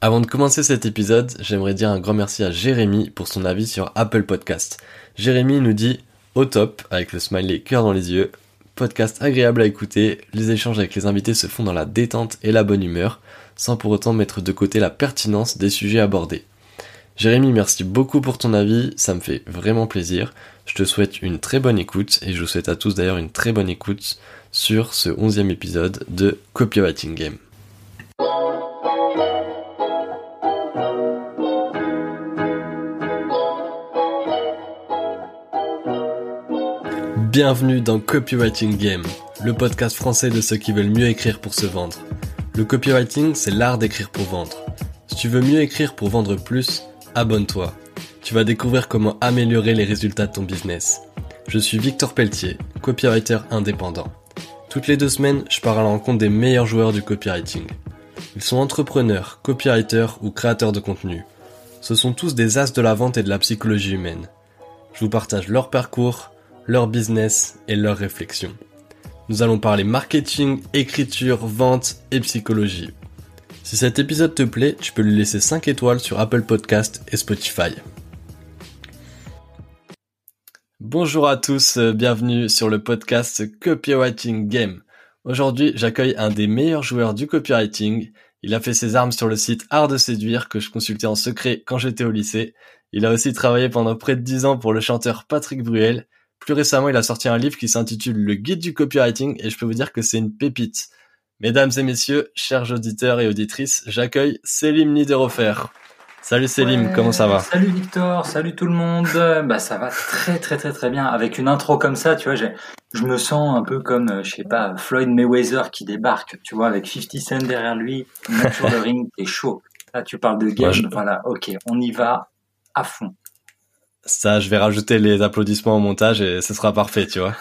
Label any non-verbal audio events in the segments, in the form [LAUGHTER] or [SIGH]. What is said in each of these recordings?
Avant de commencer cet épisode, j'aimerais dire un grand merci à Jérémy pour son avis sur Apple Podcast. Jérémy nous dit au top avec le smiley cœur dans les yeux. Podcast agréable à écouter, les échanges avec les invités se font dans la détente et la bonne humeur, sans pour autant mettre de côté la pertinence des sujets abordés. Jérémy, merci beaucoup pour ton avis, ça me fait vraiment plaisir. Je te souhaite une très bonne écoute et je vous souhaite à tous d'ailleurs une très bonne écoute sur ce onzième épisode de Copywriting Game. Bienvenue dans Copywriting Game, le podcast français de ceux qui veulent mieux écrire pour se vendre. Le copywriting, c'est l'art d'écrire pour vendre. Si tu veux mieux écrire pour vendre plus, abonne-toi. Tu vas découvrir comment améliorer les résultats de ton business. Je suis Victor Pelletier, copywriter indépendant. Toutes les deux semaines, je pars à la rencontre des meilleurs joueurs du copywriting. Ils sont entrepreneurs, copywriters ou créateurs de contenu. Ce sont tous des as de la vente et de la psychologie humaine. Je vous partage leur parcours, leur business et leurs réflexions. Nous allons parler marketing, écriture, vente et psychologie. Si cet épisode te plaît, tu peux lui laisser 5 étoiles sur Apple Podcast et Spotify. Bonjour à tous, euh, bienvenue sur le podcast Copywriting Game. Aujourd'hui, j'accueille un des meilleurs joueurs du copywriting. Il a fait ses armes sur le site Art de séduire que je consultais en secret quand j'étais au lycée. Il a aussi travaillé pendant près de 10 ans pour le chanteur Patrick Bruel plus récemment, il a sorti un livre qui s'intitule Le guide du copywriting et je peux vous dire que c'est une pépite. Mesdames et messieurs, chers auditeurs et auditrices, j'accueille Selim Niederhofer. Salut Selim, comment ça va? Salut Victor, salut tout le monde. Bah ça va très très très très bien. Avec une intro comme ça, tu vois, je me sens un peu comme, euh, je sais pas, Floyd Mayweather qui débarque, tu vois, avec 50 Cent derrière lui, sur le [LAUGHS] ring, t'es chaud. Là, tu parles de game, voilà, ok, on y va à fond. Ça, je vais rajouter les applaudissements au montage et ce sera parfait, tu vois.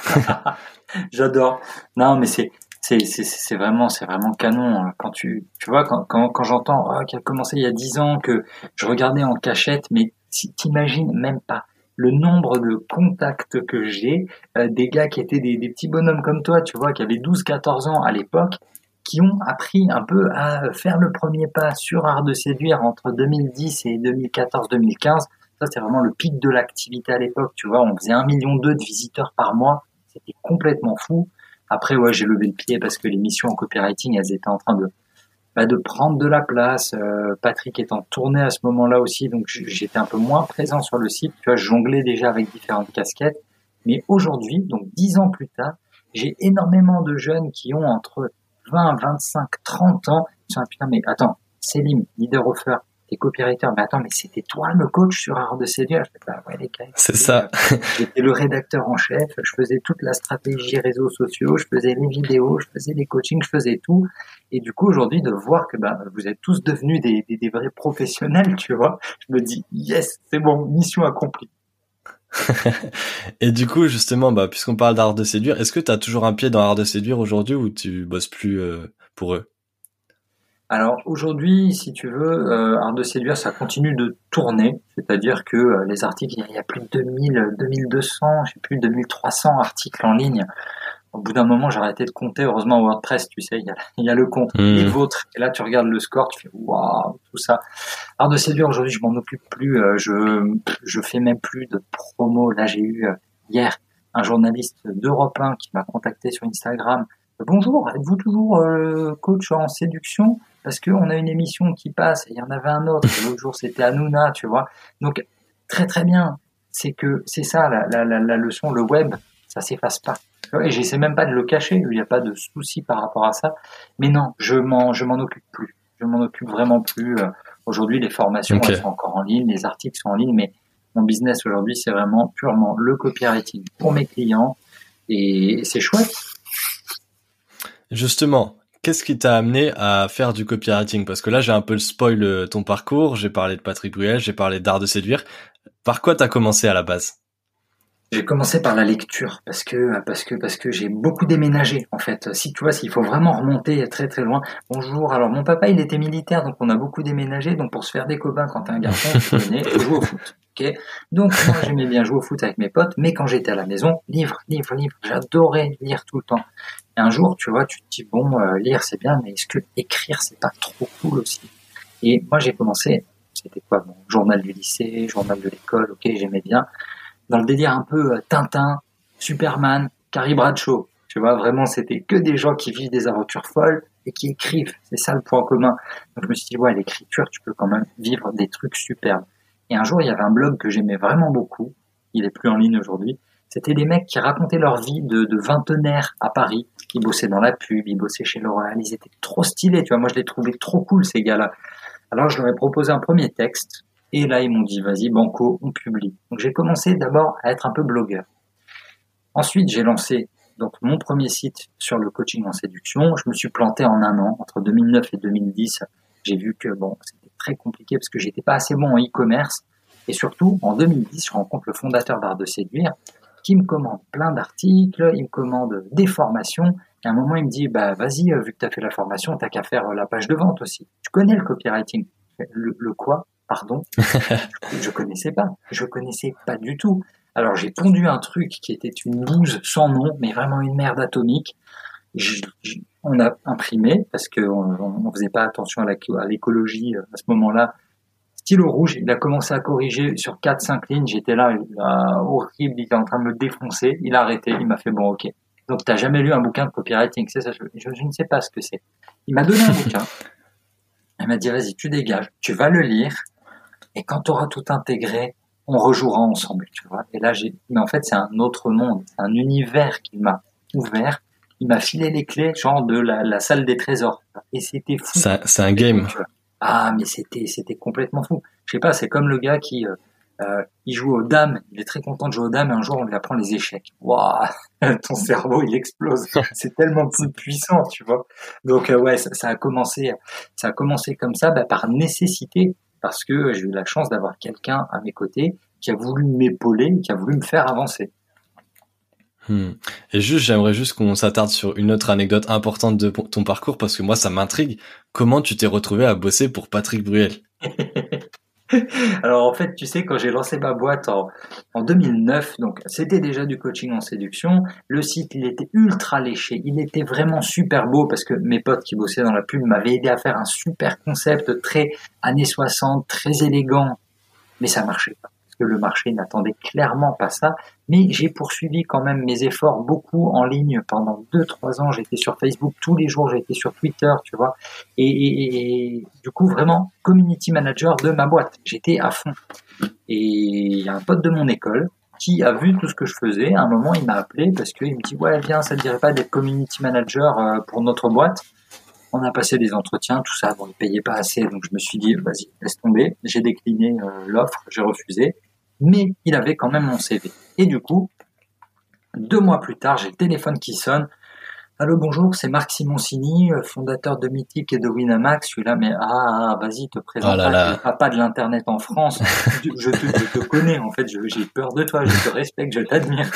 [LAUGHS] J'adore. Non, mais c'est c'est c'est vraiment c'est vraiment canon hein. quand tu tu vois quand quand, quand j'entends oh, qu'il a commencé il y a dix ans que je regardais en cachette, mais t'imagines même pas le nombre de contacts que j'ai, euh, des gars qui étaient des, des petits bonhommes comme toi, tu vois, qui avaient 12-14 ans à l'époque, qui ont appris un peu à faire le premier pas sur Art de séduire entre 2010 et 2014-2015 ça, c'est vraiment le pic de l'activité à l'époque. Tu vois, on faisait un million deux de visiteurs par mois. C'était complètement fou. Après, ouais, j'ai levé le pied parce que les missions en copywriting, elles étaient en train de, bah, de prendre de la place. Euh, Patrick étant tourné à ce moment-là aussi, donc j'étais un peu moins présent sur le site. Tu vois, je jonglais déjà avec différentes casquettes. Mais aujourd'hui, donc dix ans plus tard, j'ai énormément de jeunes qui ont entre 20, 25, 30 ans. Ils sont putain, mais attends, Selim, leader offer, t'es copywriter, mais attends, mais c'était toi le coach sur Art de séduire. Bah ouais, les gars. C'est ça. J'étais le rédacteur en chef, je faisais toute la stratégie réseaux sociaux, je faisais les vidéos, je faisais les coachings, je faisais tout. Et du coup, aujourd'hui, de voir que bah, vous êtes tous devenus des, des, des vrais professionnels, tu vois, je me dis, yes, c'est bon, mission accomplie. [LAUGHS] et du coup, justement, bah, puisqu'on parle d'art de séduire, est-ce que tu as toujours un pied dans art de séduire aujourd'hui ou tu bosses plus euh, pour eux? Alors aujourd'hui, si tu veux, euh, Art de séduire, ça continue de tourner, c'est-à-dire que euh, les articles, il y a plus de 2000, 2200, je sais plus, 2300 articles en ligne. Au bout d'un moment, j'ai arrêté de compter. Heureusement, WordPress, tu sais, il y a, il y a le compte, mmh. les vôtres. Et là, tu regardes le score, tu fais waouh, tout ça. Art de séduire, aujourd'hui, je m'en occupe plus. Euh, je je fais même plus de promo. Là, j'ai eu euh, hier un journaliste d'Europe 1 qui m'a contacté sur Instagram. Bonjour, êtes-vous toujours coach en séduction? Parce qu'on a une émission qui passe et il y en avait un autre. L'autre jour, c'était Hanouna, tu vois. Donc, très très bien. C'est que c'est ça la, la, la, leçon. Le web, ça s'efface pas. Et j'essaie même pas de le cacher. Il n'y a pas de souci par rapport à ça. Mais non, je m'en je m'en occupe plus. Je m'en occupe vraiment plus. Euh, aujourd'hui, les formations elles sont encore en ligne, les articles sont en ligne, mais mon business aujourd'hui, c'est vraiment purement le copywriting pour mes clients et c'est chouette. Justement, qu'est-ce qui t'a amené à faire du copywriting? Parce que là, j'ai un peu le spoil euh, ton parcours. J'ai parlé de Patrick Bruel, j'ai parlé d'art de séduire. Par quoi t'as commencé à la base? J'ai commencé par la lecture parce que parce que parce que j'ai beaucoup déménagé en fait. Si tu vois, s'il faut vraiment remonter très très loin. Bonjour. Alors mon papa, il était militaire, donc on a beaucoup déménagé. Donc pour se faire des copains quand t'es un garçon, tu venais [LAUGHS] jouer au foot. Ok? Donc moi j'aimais bien jouer au foot avec mes potes, mais quand j'étais à la maison, livre, livre, livre. J'adorais lire tout le temps. Et un jour, tu vois, tu te dis bon, euh, lire c'est bien, mais est-ce que écrire c'est pas trop cool aussi? Et moi, j'ai commencé, c'était quoi Journal du lycée, journal de l'école, ok, j'aimais bien. Dans le délire un peu euh, Tintin, Superman, Carrie Bradshaw. Tu vois, vraiment, c'était que des gens qui vivent des aventures folles et qui écrivent. C'est ça le point commun. Donc je me suis dit, ouais, l'écriture, tu peux quand même vivre des trucs superbes. Et un jour, il y avait un blog que j'aimais vraiment beaucoup. Il est plus en ligne aujourd'hui. C'était des mecs qui racontaient leur vie de, de vingtenaires à Paris, qui bossaient dans la pub, ils bossaient chez L'Oréal, ils étaient trop stylés, tu vois. Moi, je les trouvais trop cool, ces gars-là. Alors, je leur ai proposé un premier texte, et là, ils m'ont dit, vas-y, banco, on publie. Donc, j'ai commencé d'abord à être un peu blogueur. Ensuite, j'ai lancé donc mon premier site sur le coaching en séduction. Je me suis planté en un an, entre 2009 et 2010. J'ai vu que bon, c'était très compliqué parce que j'étais pas assez bon en e-commerce. Et surtout, en 2010, je rencontre le fondateur d'Art de Séduire qui me commande plein d'articles, il me commande des formations. Et à un moment, il me dit, bah, vas-y, euh, vu que tu as fait la formation, t'as qu'à faire euh, la page de vente aussi. Tu connais le copywriting? Le, le quoi? Pardon? [LAUGHS] je connaissais pas. Je connaissais pas du tout. Alors, j'ai pondu un truc qui était une bouse sans nom, mais vraiment une merde atomique. on a imprimé parce qu'on on, faisait pas attention à l'écologie euh, à ce moment-là stylo rouge, il a commencé à corriger sur 4-5 lignes. J'étais là, horrible, il était en train de me défoncer. Il a arrêté, il m'a fait bon, ok. Donc, t'as jamais lu un bouquin de copywriting, c'est ça je, je, ne sais pas ce que c'est. Il m'a donné un [LAUGHS] bouquin. Il m'a dit, vas-y, tu dégages, tu vas le lire, et quand tu auras tout intégré, on rejouera ensemble, tu vois. Et là, j'ai, mais en fait, c'est un autre monde, un univers qu'il m'a ouvert. Il m'a filé les clés, genre de la, la salle des trésors. Et c'était fou. C'est un game. Ah, mais c'était c'était complètement fou. Je sais pas, c'est comme le gars qui euh, euh, il joue aux dames, il est très content de jouer aux dames et un jour on lui apprend les échecs. Waouh, [LAUGHS] ton cerveau il explose. [LAUGHS] c'est tellement plus puissant, tu vois. Donc euh, ouais, ça, a commencé, ça a commencé comme ça, bah, par nécessité, parce que j'ai eu la chance d'avoir quelqu'un à mes côtés qui a voulu m'épauler, qui a voulu me faire avancer. Hmm. Et juste, j'aimerais juste qu'on s'attarde sur une autre anecdote importante de ton parcours parce que moi, ça m'intrigue. Comment tu t'es retrouvé à bosser pour Patrick Bruel? [LAUGHS] Alors en fait, tu sais, quand j'ai lancé ma boîte en, en 2009, donc c'était déjà du coaching en séduction. Le site, il était ultra léché, il était vraiment super beau parce que mes potes qui bossaient dans la pub m'avaient aidé à faire un super concept très années 60, très élégant, mais ça marchait pas que le marché n'attendait clairement pas ça. Mais j'ai poursuivi quand même mes efforts beaucoup en ligne pendant deux, trois ans. J'étais sur Facebook tous les jours, j'étais sur Twitter, tu vois. Et, du coup, vraiment, community manager de ma boîte. J'étais à fond. Et il y a un pote de mon école qui a vu tout ce que je faisais. À un moment, il m'a appelé parce qu'il me dit, ouais, viens, ça ne dirait pas d'être community manager euh, pour notre boîte? On a passé des entretiens, tout ça. Bon, il payait pas assez, donc je me suis dit, vas-y, laisse tomber. J'ai décliné euh, l'offre, j'ai refusé mais il avait quand même mon CV. Et du coup, deux mois plus tard, j'ai le téléphone qui sonne. Allô, bonjour, c'est Marc Simoncini, euh, fondateur de Mythic et de Winamax. Je suis là, mais ah, ah vas-y, te présente oh pas, pas de l'internet en France. je, te, connais, en fait, j'ai peur de toi, je te respecte, je t'admire.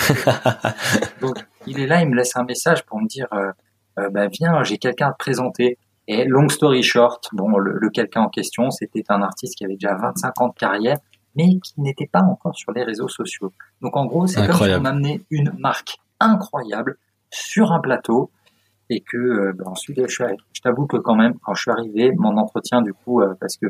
[LAUGHS] Donc, il est là, il me laisse un message pour me dire, euh, euh, bah, viens, j'ai quelqu'un à te présenter. Et long story short, bon, le, le quelqu'un en question, c'était un artiste qui avait déjà 25 ans de carrière mais qui n'était pas encore sur les réseaux sociaux. Donc en gros, c'est comme si on amenait une marque incroyable sur un plateau et que euh, ben, ensuite je, je t'avoue que quand même quand je suis arrivé, mon entretien du coup euh, parce que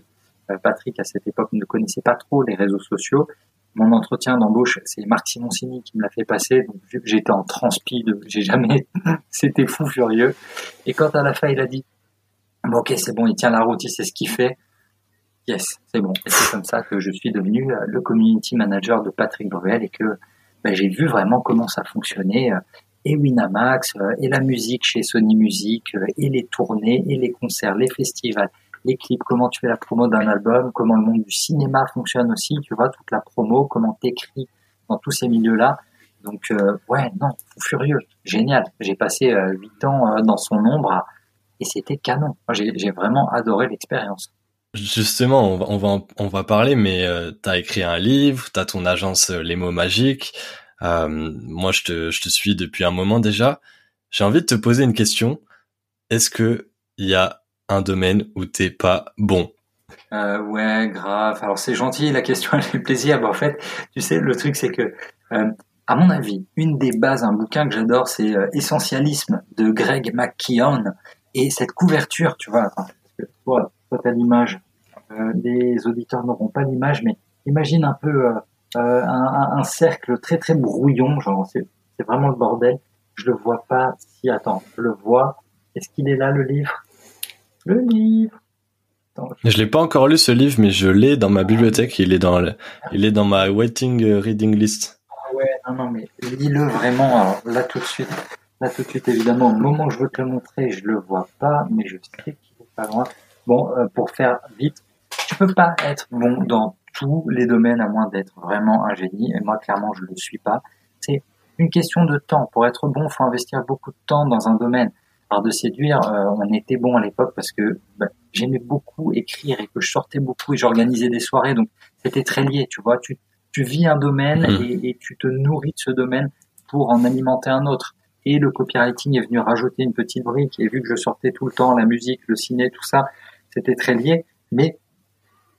euh, Patrick à cette époque ne connaissait pas trop les réseaux sociaux, mon entretien d'embauche c'est Marc Simoncini qui me l'a fait passer. Donc vu que j'étais en transpi, j'ai jamais, [LAUGHS] c'était fou furieux. Et quand à la fin il a dit bon ok c'est bon il tient la route il sait ce qu'il fait Yes, c'est bon. Et c'est comme ça que je suis devenu euh, le community manager de Patrick Bruel et que ben, j'ai vu vraiment comment ça fonctionnait. Euh, et Winamax, euh, et la musique chez Sony Music, et les tournées, et les concerts, les festivals, les clips, comment tu fais la promo d'un album, comment le monde du cinéma fonctionne aussi, tu vois, toute la promo, comment t'écris dans tous ces milieux-là. Donc, ouais, non, furieux, génial. J'ai passé huit ans dans son ombre et c'était canon. J'ai vraiment adoré l'expérience. Justement, on va, on va, parler, mais euh, tu as écrit un livre, tu as ton agence euh, Les mots magiques. Euh, moi, je te, je te suis depuis un moment déjà. J'ai envie de te poser une question. Est-ce que il y a un domaine où t'es pas bon? Euh, Ouais, grave. Alors c'est gentil, la question [LAUGHS] elle fait plaisir. Bah, en fait, tu sais, le truc c'est que, euh, à mon avis, une des bases, un bouquin que j'adore, c'est Essentialisme de Greg McKeown. Et cette couverture, tu vois, toi, t'as l'image, euh, les auditeurs n'auront pas l'image, mais imagine un peu euh, euh, un, un, cercle très très brouillon, genre c'est vraiment le bordel. Je le vois pas. Si attends, je le vois. Est-ce qu'il est là le livre? Le livre. je... l'ai pas encore lu ce livre, mais je l'ai dans ma bibliothèque. Il est dans le... il est dans ma waiting reading list. Ah ouais, non non mais lis-le vraiment. Alors, là tout de suite, là tout de suite évidemment. Au moment où je veux te le montrer, je le vois pas, mais je sais qu'il est pas loin. Bon, pour faire vite, tu peux pas être bon dans tous les domaines à moins d'être vraiment un génie. Et moi, clairement, je le suis pas. C'est une question de temps. Pour être bon, faut investir beaucoup de temps dans un domaine. Alors de séduire, euh, on était bon à l'époque parce que bah, j'aimais beaucoup écrire et que je sortais beaucoup et j'organisais des soirées. Donc c'était très lié, tu vois. Tu, tu vis un domaine mmh. et, et, tu te nourris de ce domaine pour en alimenter un autre. Et le copywriting est venu rajouter une petite brique. Et vu que je sortais tout le temps la musique, le ciné, tout ça, c'était très lié. Mais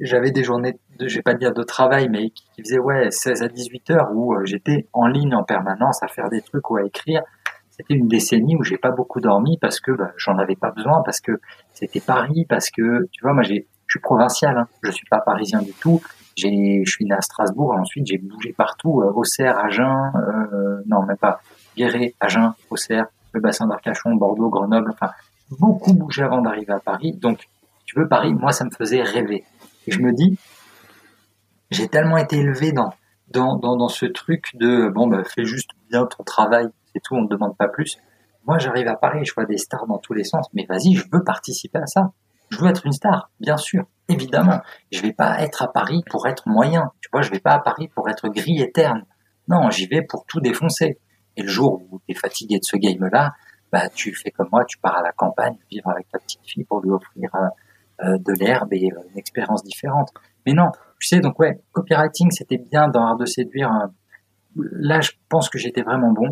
j'avais des journées, de, je vais pas dire de travail, mais qui, faisaient ouais 16 à 18 heures où euh, j'étais en ligne en permanence à faire des trucs ou à écrire. C'était une décennie où j'ai pas beaucoup dormi parce que bah, j'en avais pas besoin, parce que c'était Paris, parce que tu vois moi j'ai, je suis provincial, hein, je suis pas parisien du tout. J'ai, je suis né à Strasbourg, ensuite j'ai bougé partout, euh, Auxerre, Agen, euh, non même pas, Guéret, Agen, Auxerre, le bassin d'Arcachon, Bordeaux, Grenoble, enfin beaucoup bougé avant d'arriver à Paris. Donc tu veux Paris, moi ça me faisait rêver. Et je me dis, j'ai tellement été élevé dans, dans, dans, dans, ce truc de, bon, bah, fais juste bien ton travail, c'est tout, on ne demande pas plus. Moi, j'arrive à Paris, je vois des stars dans tous les sens, mais vas-y, je veux participer à ça. Je veux être une star, bien sûr, évidemment. Je vais pas être à Paris pour être moyen. Tu vois, je vais pas à Paris pour être gris et terne. Non, j'y vais pour tout défoncer. Et le jour où tu es fatigué de ce game-là, bah, tu fais comme moi, tu pars à la campagne, vivre avec ta petite fille pour lui offrir euh, de l'herbe et euh, une expérience différente. Mais non, tu sais, donc ouais, copywriting, c'était bien dans l'art de séduire. Euh, là, je pense que j'étais vraiment bon.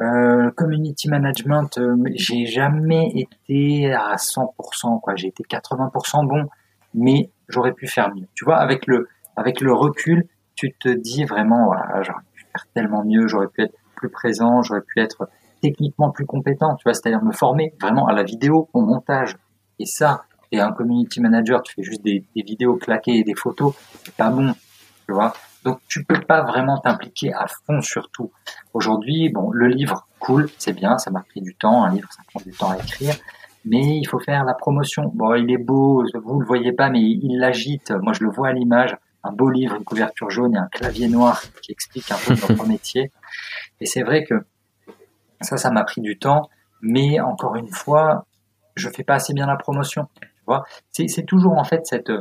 Euh, community management, j'ai jamais été à 100%, quoi. J'ai été 80% bon, mais j'aurais pu faire mieux. Tu vois, avec le, avec le recul, tu te dis vraiment, j'aurais pu faire tellement mieux, j'aurais pu être plus présent, j'aurais pu être techniquement plus compétent, tu vois, c'est-à-dire me former vraiment à la vidéo, au montage. Et ça, et un community manager, tu fais juste des, des vidéos claquées et des photos, c'est pas bon, tu vois. Donc tu peux pas vraiment t'impliquer à fond sur tout. Aujourd'hui, bon, le livre, cool, c'est bien, ça m'a pris du temps, un livre, ça prend du temps à écrire, mais il faut faire la promotion. Bon, il est beau, vous le voyez pas, mais il l'agite. Moi, je le vois à l'image. Un beau livre, une couverture jaune et un clavier noir qui explique un peu [LAUGHS] notre métier. Et c'est vrai que ça, ça m'a pris du temps, mais encore une fois, je fais pas assez bien la promotion. C'est toujours en fait cette.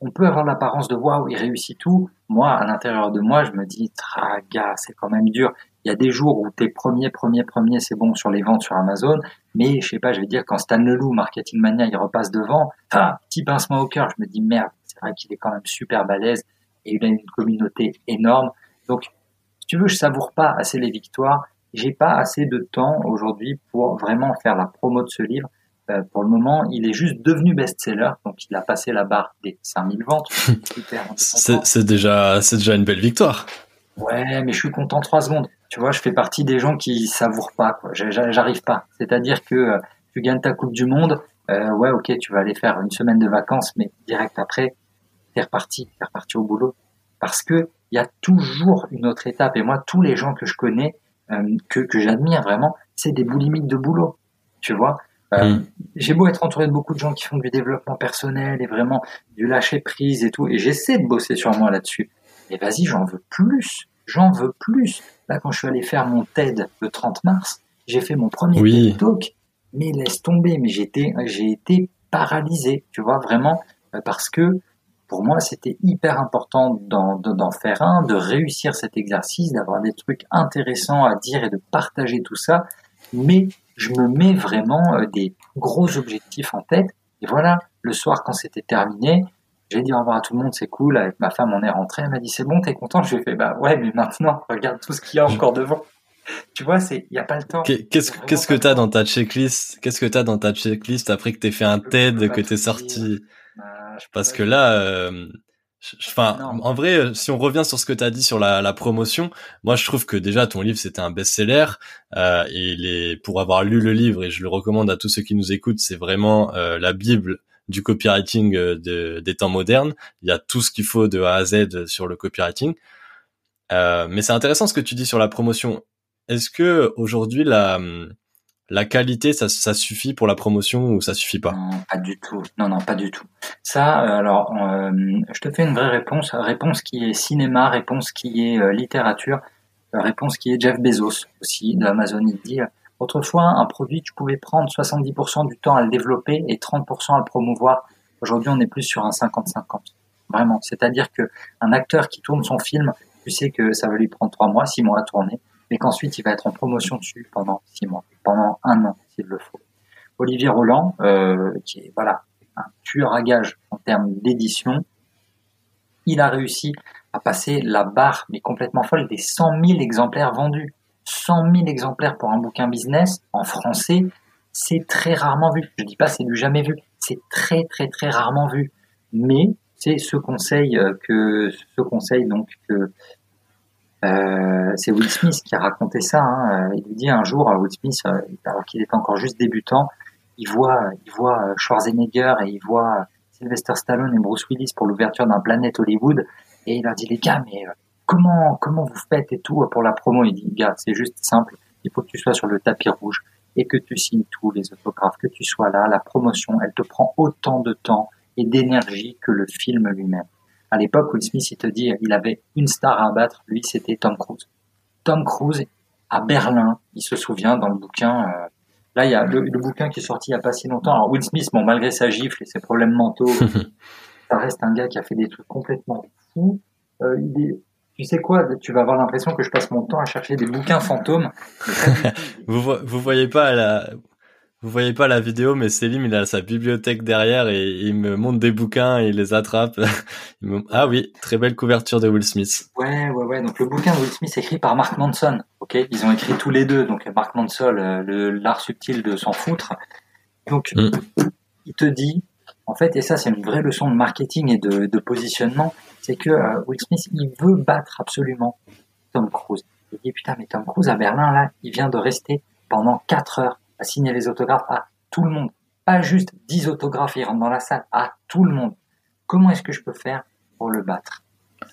On peut avoir l'apparence de waouh, il réussit tout. Moi, à l'intérieur de moi, je me dis, traga, c'est quand même dur. Il y a des jours où t'es premier, premier, premier, c'est bon sur les ventes sur Amazon. Mais je sais pas, je vais dire quand Stan Leloup, Marketing Mania, il repasse devant, ah, petit pincement au cœur. Je me dis merde, c'est vrai qu'il est quand même super balèze et il a une communauté énorme. Donc, si tu veux, je savoure pas assez les victoires. J'ai pas assez de temps aujourd'hui pour vraiment faire la promo de ce livre. Euh, pour le moment, il est juste devenu best-seller, donc il a passé la barre des 5000 ventes. [LAUGHS] c'est déjà, c'est déjà une belle victoire. Ouais, mais je suis content trois secondes. Tu vois, je fais partie des gens qui savourent pas. J'arrive pas. C'est-à-dire que euh, tu gagnes ta Coupe du Monde, euh, ouais, ok, tu vas aller faire une semaine de vacances, mais direct après, t'es reparti, t'es reparti au boulot. Parce que il y a toujours une autre étape. Et moi, tous les gens que je connais, euh, que, que j'admire vraiment, c'est des boulimiques de boulot. Tu vois, euh, mm. J'ai beau être entouré de beaucoup de gens qui font du développement personnel et vraiment du lâcher prise et tout, et j'essaie de bosser sur moi là-dessus. Mais vas-y, j'en veux plus, j'en veux plus. Là, quand je suis allé faire mon TED le 30 mars, j'ai fait mon premier TED Talk, mais laisse tomber, mais j'étais, j'ai été paralysé, tu vois, vraiment, euh, parce que pour moi, c'était hyper important d'en faire un, de réussir cet exercice, d'avoir des trucs intéressants à dire et de partager tout ça. Mais je me mets vraiment euh, des gros objectifs en tête. Et voilà, le soir, quand c'était terminé, j'ai dit au revoir à tout le monde, c'est cool. Avec ma femme, on est rentré. Elle m'a dit, c'est bon, t'es content? Je lui ai fait, bah ouais, mais maintenant, [LAUGHS] regarde tout ce qu'il y a encore devant. Tu vois, c'est, il y a pas le temps. Qu'est-ce, qu'est-ce que t'as dans ta checklist? Qu'est-ce que t'as dans ta checklist après que t'aies fait un TED, que t'es sorti? Bah, Parce que là, euh, Enfin, en vrai, euh, si on revient sur ce que tu as dit sur la, la, promotion, moi je trouve que déjà ton livre c'était un best-seller euh, et les, pour avoir lu le livre et je le recommande à tous ceux qui nous écoutent, c'est vraiment euh, la bible du copywriting de, des temps modernes. Il y a tout ce qu'il faut de A à Z sur le copywriting. mais c'est intéressant ce que tu dis sur la promotion. Est-ce que aujourd'hui la la qualité, ça, ça suffit pour la promotion ou ça suffit pas? Non, pas du tout. Non, non, pas du tout. Ça, euh, alors, euh, je te fais une vraie réponse. Réponse qui est cinéma, réponse qui est euh, littérature, réponse qui est Jeff Bezos aussi d'Amazon. Il dit autrefois un produit, tu pouvais prendre 70% du temps à le développer et 30% à le promouvoir. Aujourd'hui, on est plus sur un 50-50. Vraiment. C'est-à-dire que un acteur qui tourne son film, tu sais que ça va lui prendre trois mois, six mois à tourner mais qu'ensuite il va être en promotion dessus pendant pendant un an s'il le faut. Olivier Roland, euh, qui est voilà un tueur à gage en termes d'édition, il a réussi à passer la barre, mais complètement folle, des 100 000 exemplaires vendus. 100 000 exemplaires pour un bouquin business en français, c'est très rarement vu. Je dis pas c'est du jamais vu, c'est très très très rarement vu. Mais c'est ce conseil euh, que ce conseil donc que euh, c'est Will Smith qui a raconté ça. Hein. Il lui dit un jour, Will Smith, euh, alors qu'il était encore juste débutant, il voit, il voit Schwarzenegger et il voit Sylvester Stallone et Bruce Willis pour l'ouverture d'un Planète Hollywood. Et il leur dit, les gars, mais euh, comment, comment vous faites et tout pour la promo? Il dit, gars, c'est juste simple. Il faut que tu sois sur le tapis rouge et que tu signes tous les autographes, que tu sois là. La promotion, elle te prend autant de temps et d'énergie que le film lui-même. À l'époque, Will Smith, il te dit, il avait une star à abattre, lui, c'était Tom Cruise. Tom Cruise, à Berlin, il se souvient dans le bouquin, euh, là, il y a le, bouquin qui est sorti il n'y a pas si longtemps. Alors, Will Smith, bon, malgré sa gifle et ses problèmes mentaux, [LAUGHS] ça reste un gars qui a fait des trucs complètement fous. Euh, il est, tu sais quoi, tu vas avoir l'impression que je passe mon temps à chercher des bouquins fantômes. [LAUGHS] vous, vous voyez pas la, vous voyez pas la vidéo, mais Selim, il a sa bibliothèque derrière et il me montre des bouquins et il les attrape. [LAUGHS] Ah oui, très belle couverture de Will Smith. Ouais, ouais, ouais. Donc le bouquin de Will Smith écrit par Mark Manson. Ok, ils ont écrit tous les deux. Donc Mark Manson, euh, le l'art subtil de s'en foutre. Donc mm. il te dit, en fait, et ça c'est une vraie leçon de marketing et de, de positionnement, c'est que euh, Will Smith, il veut battre absolument Tom Cruise. Il dit putain, mais Tom Cruise à Berlin là, il vient de rester pendant 4 heures signer les autographes à tout le monde. Pas juste 10 autographes, il rentre dans la salle, à tout le monde. Comment est-ce que je peux faire pour le battre?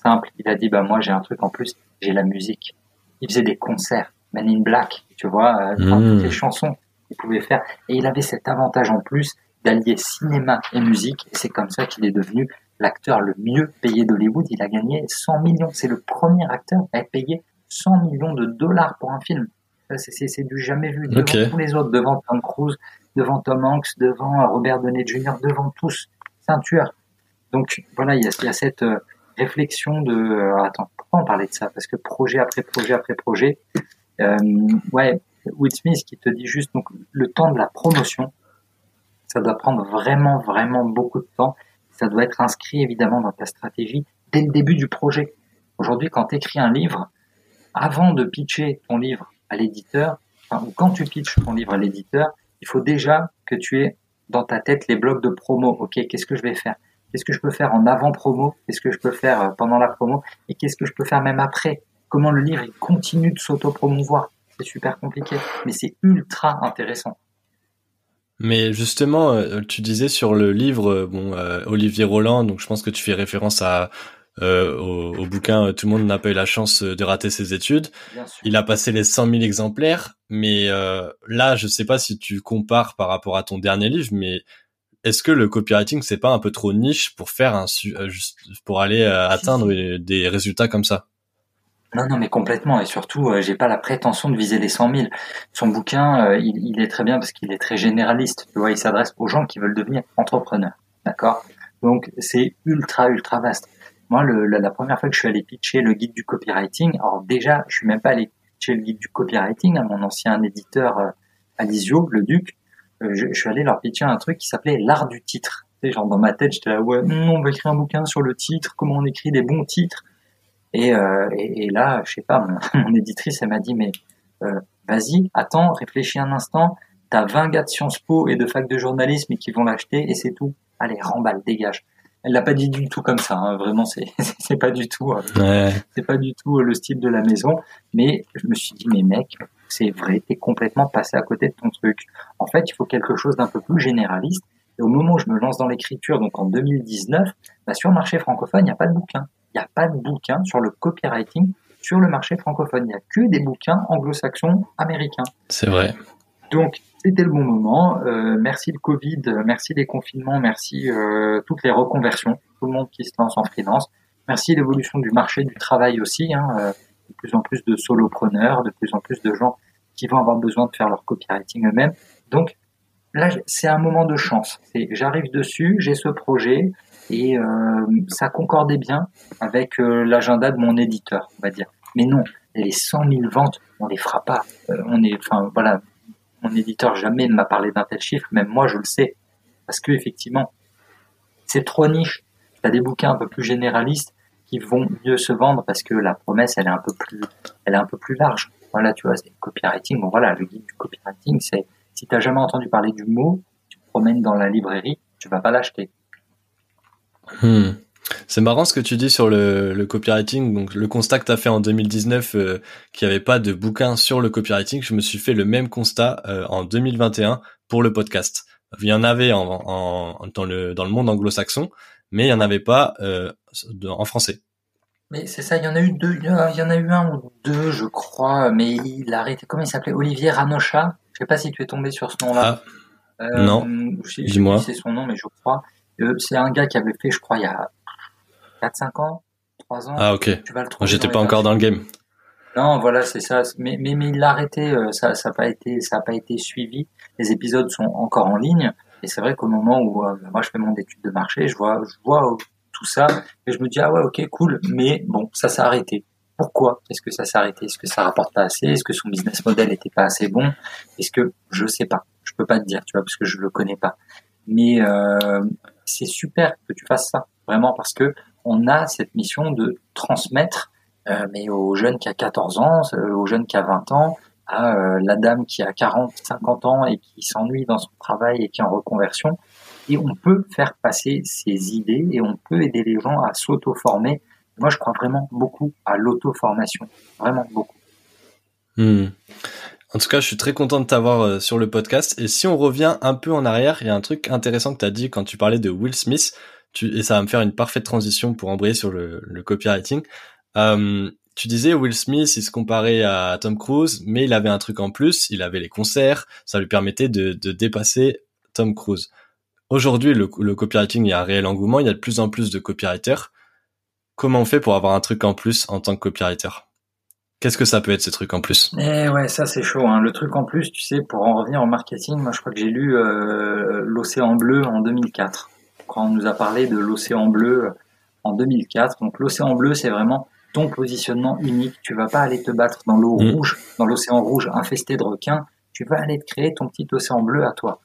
Simple, il a dit, bah moi j'ai un truc en plus, j'ai la musique. Il faisait des concerts, Man in Black, tu vois, euh, toutes les chansons qu'il pouvait faire. Et il avait cet avantage en plus d'allier cinéma et musique. Et c'est comme ça qu'il est devenu l'acteur le mieux payé d'Hollywood. Il a gagné 100 millions. C'est le premier acteur à être payé 100 millions de dollars pour un film. C'est du jamais vu devant tous les autres, devant Tom Cruise, devant Tom Hanks, devant Robert Downey Jr., devant tous. C'est un tueur. Donc voilà, il y a, cette euh, réflexion de euh, attends, pourquoi on parlait de ça? Parce que projet après projet après projet, euh, ouais, Will Smith qui te dit juste donc le temps de la promotion, ça doit prendre vraiment vraiment beaucoup de temps. Ça doit être inscrit évidemment dans ta stratégie dès le début du projet. Aujourd'hui, quand tu écris un livre, avant de pitcher ton livre à l'éditeur, ou quand tu pitches ton livre à l'éditeur, il faut déjà que tu aies dans ta tête les blocs de promo. Ok, qu'est-ce que je vais faire? Qu'est-ce que je peux faire en avant promo Qu'est-ce que je peux faire euh, pendant la promo? Et qu'est-ce que je peux faire même après? Comment le livre continue de s'auto-promouvoir? C'est super compliqué, mais c'est ultra intéressant. Mais justement, euh, tu disais sur le livre, euh, bon, Olivier Roland, donc je pense que tu fais référence à euh, au, bouquin euh, Tout le monde n'a pas eu la chance euh, de rater ses études. Il a passé les 100 000 exemplaires, mais là, je sais pas si tu compares par rapport à ton dernier livre, mais est-ce que le copywriting c'est pas un peu trop niche pour faire un pour aller atteindre des résultats comme ça? Non, non, mais complètement. Et surtout, j'ai pas la prétention de viser les 100 000. Son bouquin, il, il, est très bien parce qu'il est très généraliste. Tu vois, il s'adresse aux gens qui veulent devenir entrepreneurs. D'accord? Donc, c'est ultra, ultra vaste. Moi, la, première fois que je suis allé pitcher le guide du copywriting, alors déjà, je suis même pas allé pitcher le guide du copywriting à mon ancien éditeur euh, Alizio, le Duc. Euh, je, suis allé leur pitcher un truc qui s'appelait l'art du titre. Tu sais, genre dans ma tête, j'étais là, ouais, on va écrire un bouquin sur le titre, comment on écrit des bons titres. Et, euh, là, je sais pas, [LAUGHS] mon, éditrice, elle m'a dit, mais euh, vas-y, attends, réfléchis un instant. T'as 20 gars de Sciences Po et de fac de journalisme qui vont l'acheter et c'est tout. Allez, remballe, dégage elle l'a pas dit du tout comme ça. Hein. Vraiment, c'est [LAUGHS] c'est pas du tout, euh, c'est pas du tout euh, le style de la maison. Mais je me suis dit, mais mec, c'est vrai, t'es complètement passé à côté de ton truc. En fait, il faut quelque chose d'un peu plus généraliste. Et au moment où je me lance dans l'écriture, donc en 2019, bah, sur le marché francophone, il n'y a pas de bouquin. Il n'y a pas de bouquin sur le copywriting sur le marché francophone. Il n'y a que des bouquins anglo-saxons américains. C'est vrai. Donc, c'était le bon moment. Euh, merci le Covid, merci les confinements, merci euh, toutes les reconversions, tout le monde qui se lance en freelance. Merci l'évolution du marché du travail aussi. Hein, euh, de plus en plus de solopreneurs, de plus en plus de gens qui vont avoir besoin de faire leur copywriting eux-mêmes. Donc là, c'est un moment de chance. J'arrive dessus, j'ai ce projet et ça concordait bien avec l'agenda de mon éditeur, on va dire. Mais non, les 100 000 ventes, on les fera pas. On est, enfin voilà, mon éditeur jamais ne m'a parlé d'un tel chiffre, même moi je le sais, parce que effectivement, c'est trop niche. Tu as des bouquins un peu plus généralistes qui vont mieux se vendre parce que la promesse elle est un peu plus, large. Voilà, tu vois, c'est copywriting. Bon voilà, le guide du copywriting, c'est si tu n'as jamais entendu parler du mot, tu te promènes dans la librairie, tu vas pas l'acheter. Hmm. C'est marrant ce que tu dis sur le, le copywriting. Donc, le constat que tu as fait en 2019, euh, qu'il n'y avait pas de bouquin sur le copywriting, je me suis fait le même constat euh, en 2021 pour le podcast. Il y en avait en, en, dans, le, dans le monde anglo-saxon, mais il n'y en avait pas euh, en français. Mais c'est ça, il y en a eu deux, il y en a eu un ou deux, je crois, mais il a arrêté. Comment il s'appelait? Olivier Ranocha? Je sais pas si tu es tombé sur ce nom-là. Ah, non. Dis-moi. C'est son nom, mais je crois. Euh, c'est un gars qui avait fait, je crois, il y a 4-5 ans, 3 ans. Ah ok. Tu vas le trouver. J'étais pas encore dans le game. Non, voilà, c'est ça. Mais, mais, mais il l'a arrêté. Euh, ça, ça n'a pas été, ça a pas été suivi. Les épisodes sont encore en ligne. Et c'est vrai qu'au moment où euh, moi je fais mon étude de marché, je vois, je vois tout ça et je me dis ah ouais ok cool. Mais bon, ça s'est arrêté. Pourquoi Est-ce que ça s'est arrêté? Est-ce que ça rapporte pas assez? Est-ce que son business model était pas assez bon? Est-ce que je sais pas Je peux pas te dire, tu vois, parce que je le connais pas. Mais euh, c'est super que tu fasses ça, vraiment, parce que on a cette mission de transmettre, euh, mais aux jeunes qui a 14 ans, euh, aux jeunes qui a 20 ans, à euh, la dame qui a 40, 50 ans et qui s'ennuie dans son travail et qui est en reconversion. Et on peut faire passer ces idées et on peut aider les gens à s'auto-former. Moi, je crois vraiment beaucoup à l'auto-formation, vraiment beaucoup. Hmm. En tout cas, je suis très content de t'avoir euh, sur le podcast. Et si on revient un peu en arrière, il y a un truc intéressant que tu as dit quand tu parlais de Will Smith, tu, et ça va me faire une parfaite transition pour embrayer sur le, le copywriting. Euh, tu disais Will Smith, il se comparait à Tom Cruise, mais il avait un truc en plus, il avait les concerts, ça lui permettait de, de dépasser Tom Cruise. Aujourd'hui, le, le, copywriting, il y a un réel engouement, il y a de plus en plus de copywriters. Comment on fait pour avoir un truc en plus en tant que copywriter? Qu'est-ce que ça peut être ce truc en plus? Eh ouais, ça c'est chaud. Hein. Le truc en plus, tu sais, pour en revenir au marketing, moi je crois que j'ai lu euh, l'Océan Bleu en 2004. Quand on nous a parlé de l'Océan Bleu en 2004. Donc l'Océan Bleu, c'est vraiment ton positionnement unique. Tu vas pas aller te battre dans l'eau mm. rouge, dans l'océan rouge infesté de requins. Tu vas aller te créer ton petit océan bleu à toi.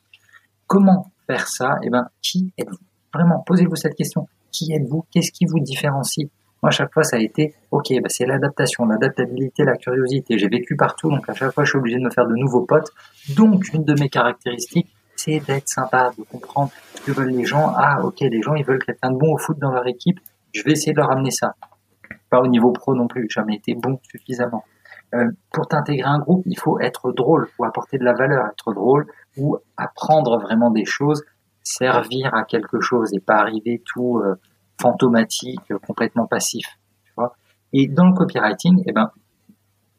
Comment faire ça? Eh ben, qui êtes-vous? Vraiment, posez-vous cette question. Qui êtes-vous? Qu'est-ce qui vous différencie? Moi, à chaque fois, ça a été, ok, bah, c'est l'adaptation, l'adaptabilité, la curiosité. J'ai vécu partout, donc à chaque fois, je suis obligé de me faire de nouveaux potes. Donc, une de mes caractéristiques, c'est d'être sympa, de comprendre que veulent les gens. Ah, ok, les gens, ils veulent quelqu'un de bon au foot dans leur équipe. Je vais essayer de leur amener ça. Pas au niveau pro non plus, jamais été bon suffisamment. Euh, pour t'intégrer un groupe, il faut être drôle, ou apporter de la valeur, être drôle, ou apprendre vraiment des choses, servir à quelque chose et pas arriver tout euh, fantomatique, complètement passif. Tu vois et dans le copywriting, eh ben,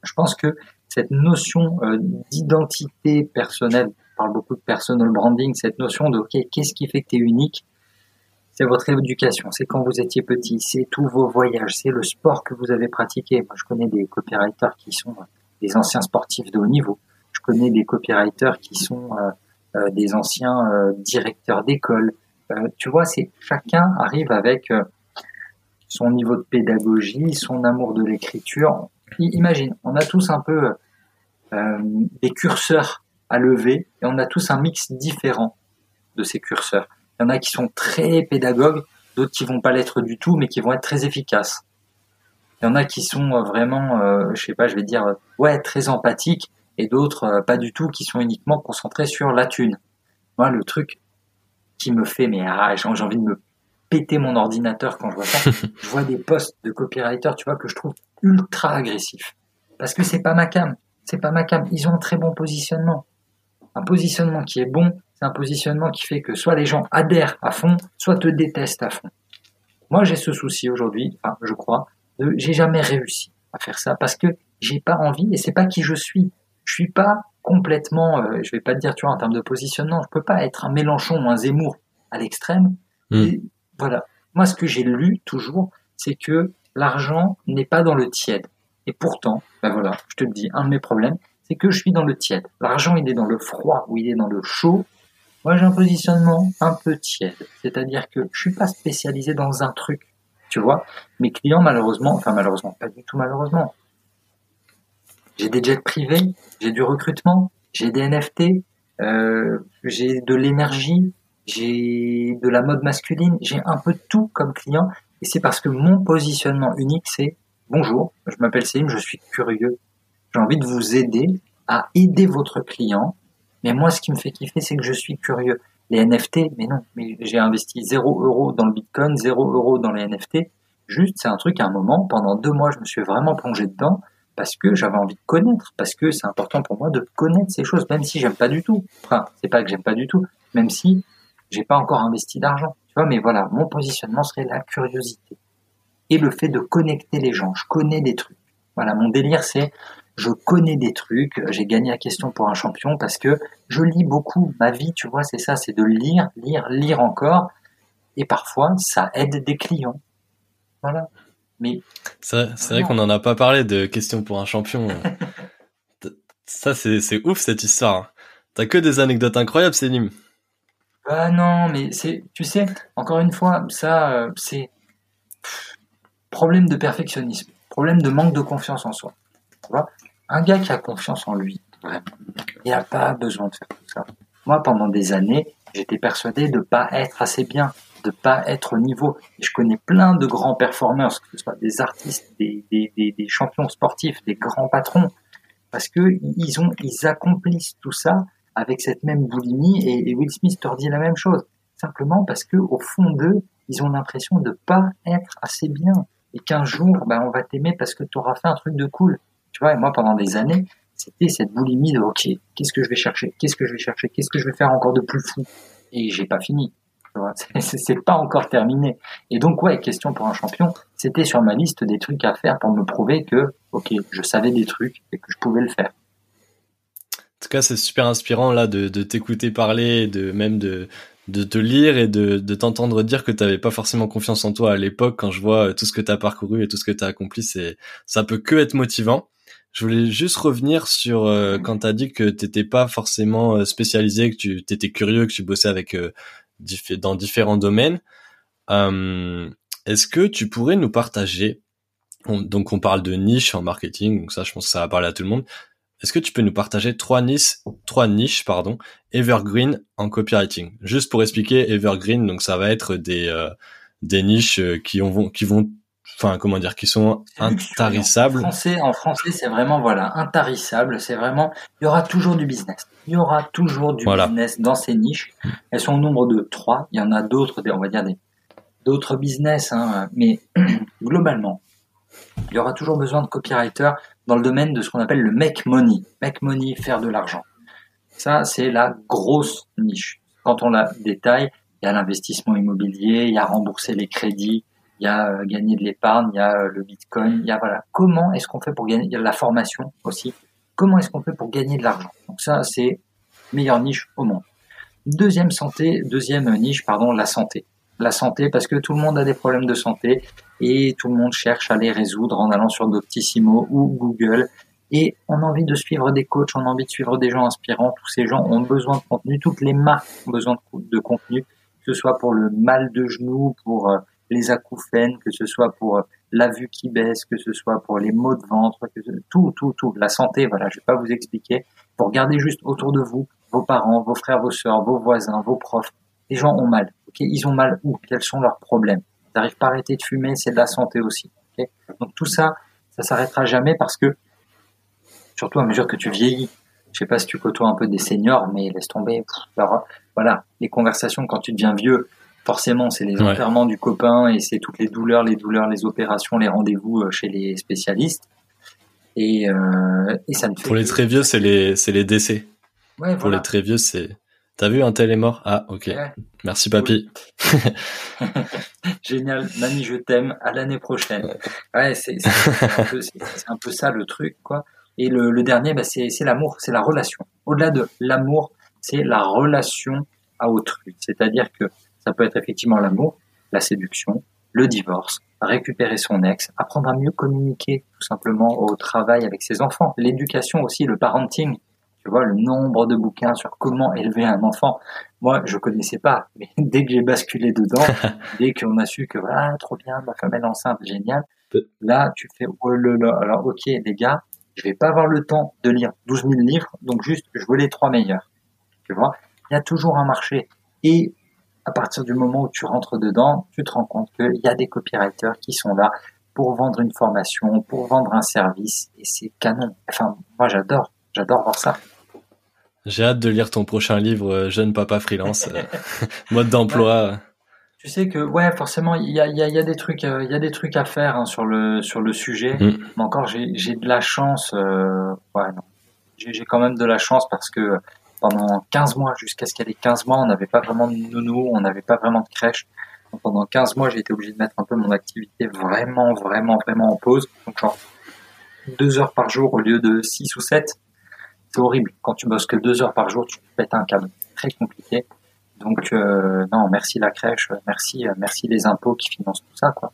je pense que cette notion euh, d'identité personnelle, on parle beaucoup de personal branding, cette notion de ok, qu'est-ce qui fait que tu es unique? C'est votre éducation, c'est quand vous étiez petit, c'est tous vos voyages, c'est le sport que vous avez pratiqué. Moi, je connais des copywriters qui sont euh, des anciens sportifs de haut niveau. Je connais des copywriters qui sont euh, des anciens directeurs d'école, euh, tu vois, c'est chacun arrive avec euh, son niveau de pédagogie, son amour de l'écriture. Imagine, on a tous un peu euh, des curseurs à lever et on a tous un mix différent de ces curseurs. Il y en a qui sont très pédagogues, d'autres qui vont pas l'être du tout, mais qui vont être très efficaces. Il y en a qui sont vraiment, euh, je sais pas, je vais dire, ouais, très empathiques, et d'autres pas du tout, qui sont uniquement concentrés sur la thune. Moi, le truc qui me fait, mais ah, j'ai envie de me péter mon ordinateur quand je vois ça. [LAUGHS] je vois des posts de copywriters, tu vois, que je trouve ultra agressifs. Parce que c'est pas ma cam. C'est pas ma cam. Ils ont un très bon positionnement. Un positionnement qui est bon, c'est un positionnement qui fait que soit les gens adhèrent à fond, soit te détestent à fond. Moi, j'ai ce souci aujourd'hui, enfin, je crois, de j'ai jamais réussi à faire ça parce que j'ai pas envie et c'est pas qui je suis. Je suis pas complètement, euh, je vais pas te dire, tu vois, en termes de positionnement, je peux pas être un Mélenchon ou un Zemmour à l'extrême. Hmm. Et Voilà. Moi, ce que j'ai lu toujours, c'est que l'argent n'est pas dans le tiède. Et pourtant, ben voilà, je te le dis, un de mes problèmes, c'est que je suis dans le tiède. L'argent, il est dans le froid ou il est dans le chaud. Moi, j'ai un positionnement un peu tiède. C'est-à-dire que je suis pas spécialisé dans un truc. Tu vois, mes clients, malheureusement, enfin malheureusement, pas du tout malheureusement, j'ai des jets privés, j'ai du recrutement, j'ai des NFT, euh, j'ai de l'énergie, j'ai de la mode masculine, j'ai un peu tout comme client. Et c'est parce que mon positionnement unique, c'est bonjour, je m'appelle Céline, je suis curieux. J'ai envie de vous aider à aider votre client. Mais moi, ce qui me fait kiffer, c'est que je suis curieux. Les NFT, mais non, mais j'ai investi 0 euros dans le Bitcoin, 0 euros dans les NFT. Juste, c'est un truc à un moment, pendant deux mois, je me suis vraiment plongé dedans parce que j'avais envie de connaître, parce que c'est important pour moi de connaître ces choses, même si j'aime pas du tout. Enfin, c'est pas que j'aime pas du tout, même si j'ai pas encore investi d'argent. Tu vois, mais voilà, mon positionnement serait la curiosité et le fait de connecter les gens. Je connais des trucs. Voilà, mon délire, c'est je connais des trucs. J'ai gagné la question pour un champion parce que je lis beaucoup. Ma vie, tu vois, c'est ça, c'est de lire, lire, lire encore. Et parfois, ça aide des clients. Voilà. Mais C'est vrai, vrai qu'on en a pas parlé de questions pour un champion. [LAUGHS] ça, c'est, ouf cette histoire. T'as que des anecdotes incroyables, Célim. Ah non, mais c'est, tu sais, encore une fois, ça, euh, c'est problème de perfectionnisme, problème de manque de confiance en soi. Tu vois, un gars qui a confiance en lui, vraiment, il n'a pas besoin de faire tout ça. Moi, pendant des années, j'étais persuadé de pas être assez bien, de pas être au niveau. Je connais plein de grands performeurs, que ce soit des artistes, des, des, des, champions sportifs, des grands patrons, parce que ils ont, ils accomplissent tout ça avec cette même boulimie et, Will Smith te redit la même chose. Simplement parce que au fond d'eux, ils ont l'impression de pas être assez bien et qu'un jour, ben, on va t'aimer parce que tu auras fait un truc de cool. Tu vois, et moi, pendant des années, c'était cette boulimie de, OK, qu'est-ce que je vais chercher? Qu'est-ce que je vais chercher? Qu'est-ce que je vais faire encore de plus fou? Et j'ai pas fini. Tu [LAUGHS] c'est- pas encore terminé. Et donc, ouais, question pour un champion, c'était sur ma liste des trucs à faire pour me prouver que, OK, je savais des trucs et que je pouvais le faire. En tout cas, c'est super inspirant là de, t'écouter parler, de même de de te lire et de, de t'entendre dire que t'avais pas forcément confiance en toi à l'époque. Quand je vois euh, tout ce que t'as parcouru et tout ce que t'as accompli, c'est ça peut que être motivant. Je voulais juste revenir sur euh, quand t'as dit que t'étais pas forcément euh, spécialisé, que tu t'étais curieux, que tu bossais avec euh, dans différents domaines. Euh, Est-ce que tu pourrais nous partager on- donc on parle de niche en marketing, donc ça je pense que ça va parler à tout le monde. Est-ce que tu peux nous partager trois niches, trois niches pardon, evergreen en copywriting? Juste pour expliquer evergreen, donc ça va être des euh, des niches euh, qui ont qui vont enfin comment dire qui sont luxueux. En intarissables. français, en français, c'est vraiment voilà intarissable. C'est vraiment, il y aura toujours du business. Il y aura toujours du Voilà. business dans ces niches. Elles sont au nombre de trois. Il y en a d'autres, on va dire des d'autres business, hein, mais [CLEARS THROAT] globalement, il y aura toujours besoin de copywriters dans le domaine de ce qu'on appelle le make money. Make money, faire de l'argent. Ça, c'est la grosse niche. Quand on la détaille, il y a l'investissement immobilier, il y a rembourser les crédits, il y a euh, gagner de l'épargne, il y a euh, le bitcoin, il y a voilà. Comment est-ce qu'on fait pour gagner Il y a la formation aussi? Comment est-ce qu'on fait pour gagner de l'argent? Donc ça, c'est meilleure niche au monde. Deuxième santé, deuxième niche, pardon, la santé. La santé, parce que tout le monde a des problèmes de santé et tout le monde cherche à les résoudre en allant sur Doctissimo ou Google. Et on a envie de suivre des coachs, on a envie de suivre des gens inspirants. Tous ces gens ont besoin de contenu, toutes les marques ont besoin de, co- de contenu, que ce soit pour le mal de genou, pour euh, les acouphènes, que ce soit pour euh, la vue qui baisse, que ce soit pour les maux de ventre, que ce- tout, tout, tout. La santé, voilà, je vais pas vous expliquer. Pour regarder juste autour de vous, vos parents, vos frères, vos sœurs, vos voisins, vos profs. Les gens ont mal. Ils ont mal où? Quels sont leurs problèmes? Ils n'arrivent pas à arrêter de fumer, c'est de la santé aussi. Donc tout ça, ça s'arrêtera jamais parce que, surtout à mesure que tu vieillis, je sais pas si tu côtoies un peu des seniors, mais laisse tomber. alors, voilà, les conversations quand tu deviens vieux, forcément, c'est les Ouais. enterrements du copain et c'est toutes les douleurs, les douleurs, les opérations, les rendez-vous euh, chez les spécialistes. Et, euh, et ça ne fait Pour les très vieux, c'est les c'est les décès. Ouais, Pour voilà. les très vieux, c'est T'as vu un tel est mort? Ah, ok. Merci papy. [LAUGHS] Génial, mamie, je t'aime. À l'année prochaine. Ouais, c'est un, peu ça le truc, quoi. Et le, dernier, bah, c'est l'amour, c'est la relation. Au-delà de l'amour, c'est la relation à autrui. C'est-à-dire que ça peut être effectivement l'amour, la séduction, le divorce, récupérer son ex, apprendre à mieux communiquer tout simplement au travail avec ses enfants, l'éducation aussi, le parenting. Tu vois, le nombre de bouquins sur comment élever un enfant. Moi, je connaissais pas, mais [LAUGHS] dès que j'ai basculé dedans, [LAUGHS] dès qu'on a su que voilà, trop bien, ma femme est enceinte, génial. Là, tu fais oh là Alors, ok, les gars, je vais pas avoir le temps de lire 12 000 livres, donc juste, je veux les trois meilleurs. Tu vois, il y a toujours un marché. Et à partir du moment où tu rentres dedans, tu te rends compte qu'il y a des copywriters qui sont là pour vendre une formation, pour vendre un service, et c'est canon. Enfin, moi j'adore, j'adore voir ça. J'ai hâte de lire ton prochain livre, euh, Jeune Papa Freelance, euh, [LAUGHS] mode d'emploi. Tu sais que ouais, forcément, il y a, y, a, y a, des trucs, euh, y a des trucs à faire hein, sur le sur le sujet. Mm. Mais encore, j'ai de la chance. ouais, j'ai quand même de la chance parce que pendant 15 mois, jusqu'à ce qu'elle ait 15 mois, on n'avait pas vraiment de nounou, on n'avait pas vraiment de crèche. Pendant 15 mois, j'ai été obligé de mettre un peu mon activité vraiment, vraiment, vraiment en pause. Donc genre deux heures par jour au lieu de 6 ou 7. C'est horrible. Quand tu bosses que deux heures par jour, tu pètes un câble. Très compliqué. Donc euh, non, merci la crèche, merci, merci les impôts qui financent tout ça, quoi.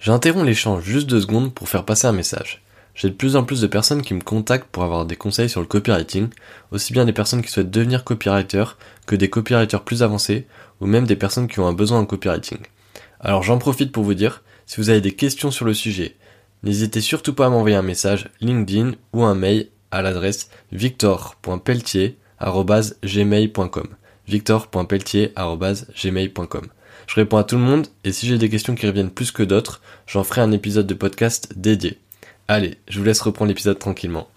J'interromps l'échange juste deux secondes pour faire passer un message. J'ai de plus en plus de personnes qui me contactent pour avoir des conseils sur le copywriting, aussi bien des personnes qui souhaitent devenir copywriter que des copywriters plus avancés ou même des personnes qui ont un besoin en copywriting. Alors j'en profite pour vous dire, si vous avez des questions sur le sujet, n'hésitez surtout pas à m'envoyer un message LinkedIn ou un mail à l'adresse victor.pelletier@gmail.com. victor.pelletier@gmail.com. Je réponds à tout le monde et si j'ai des questions qui reviennent plus que d'autres, j'en ferai un épisode de podcast dédié. Allez, je vous laisse reprendre l'épisode tranquillement.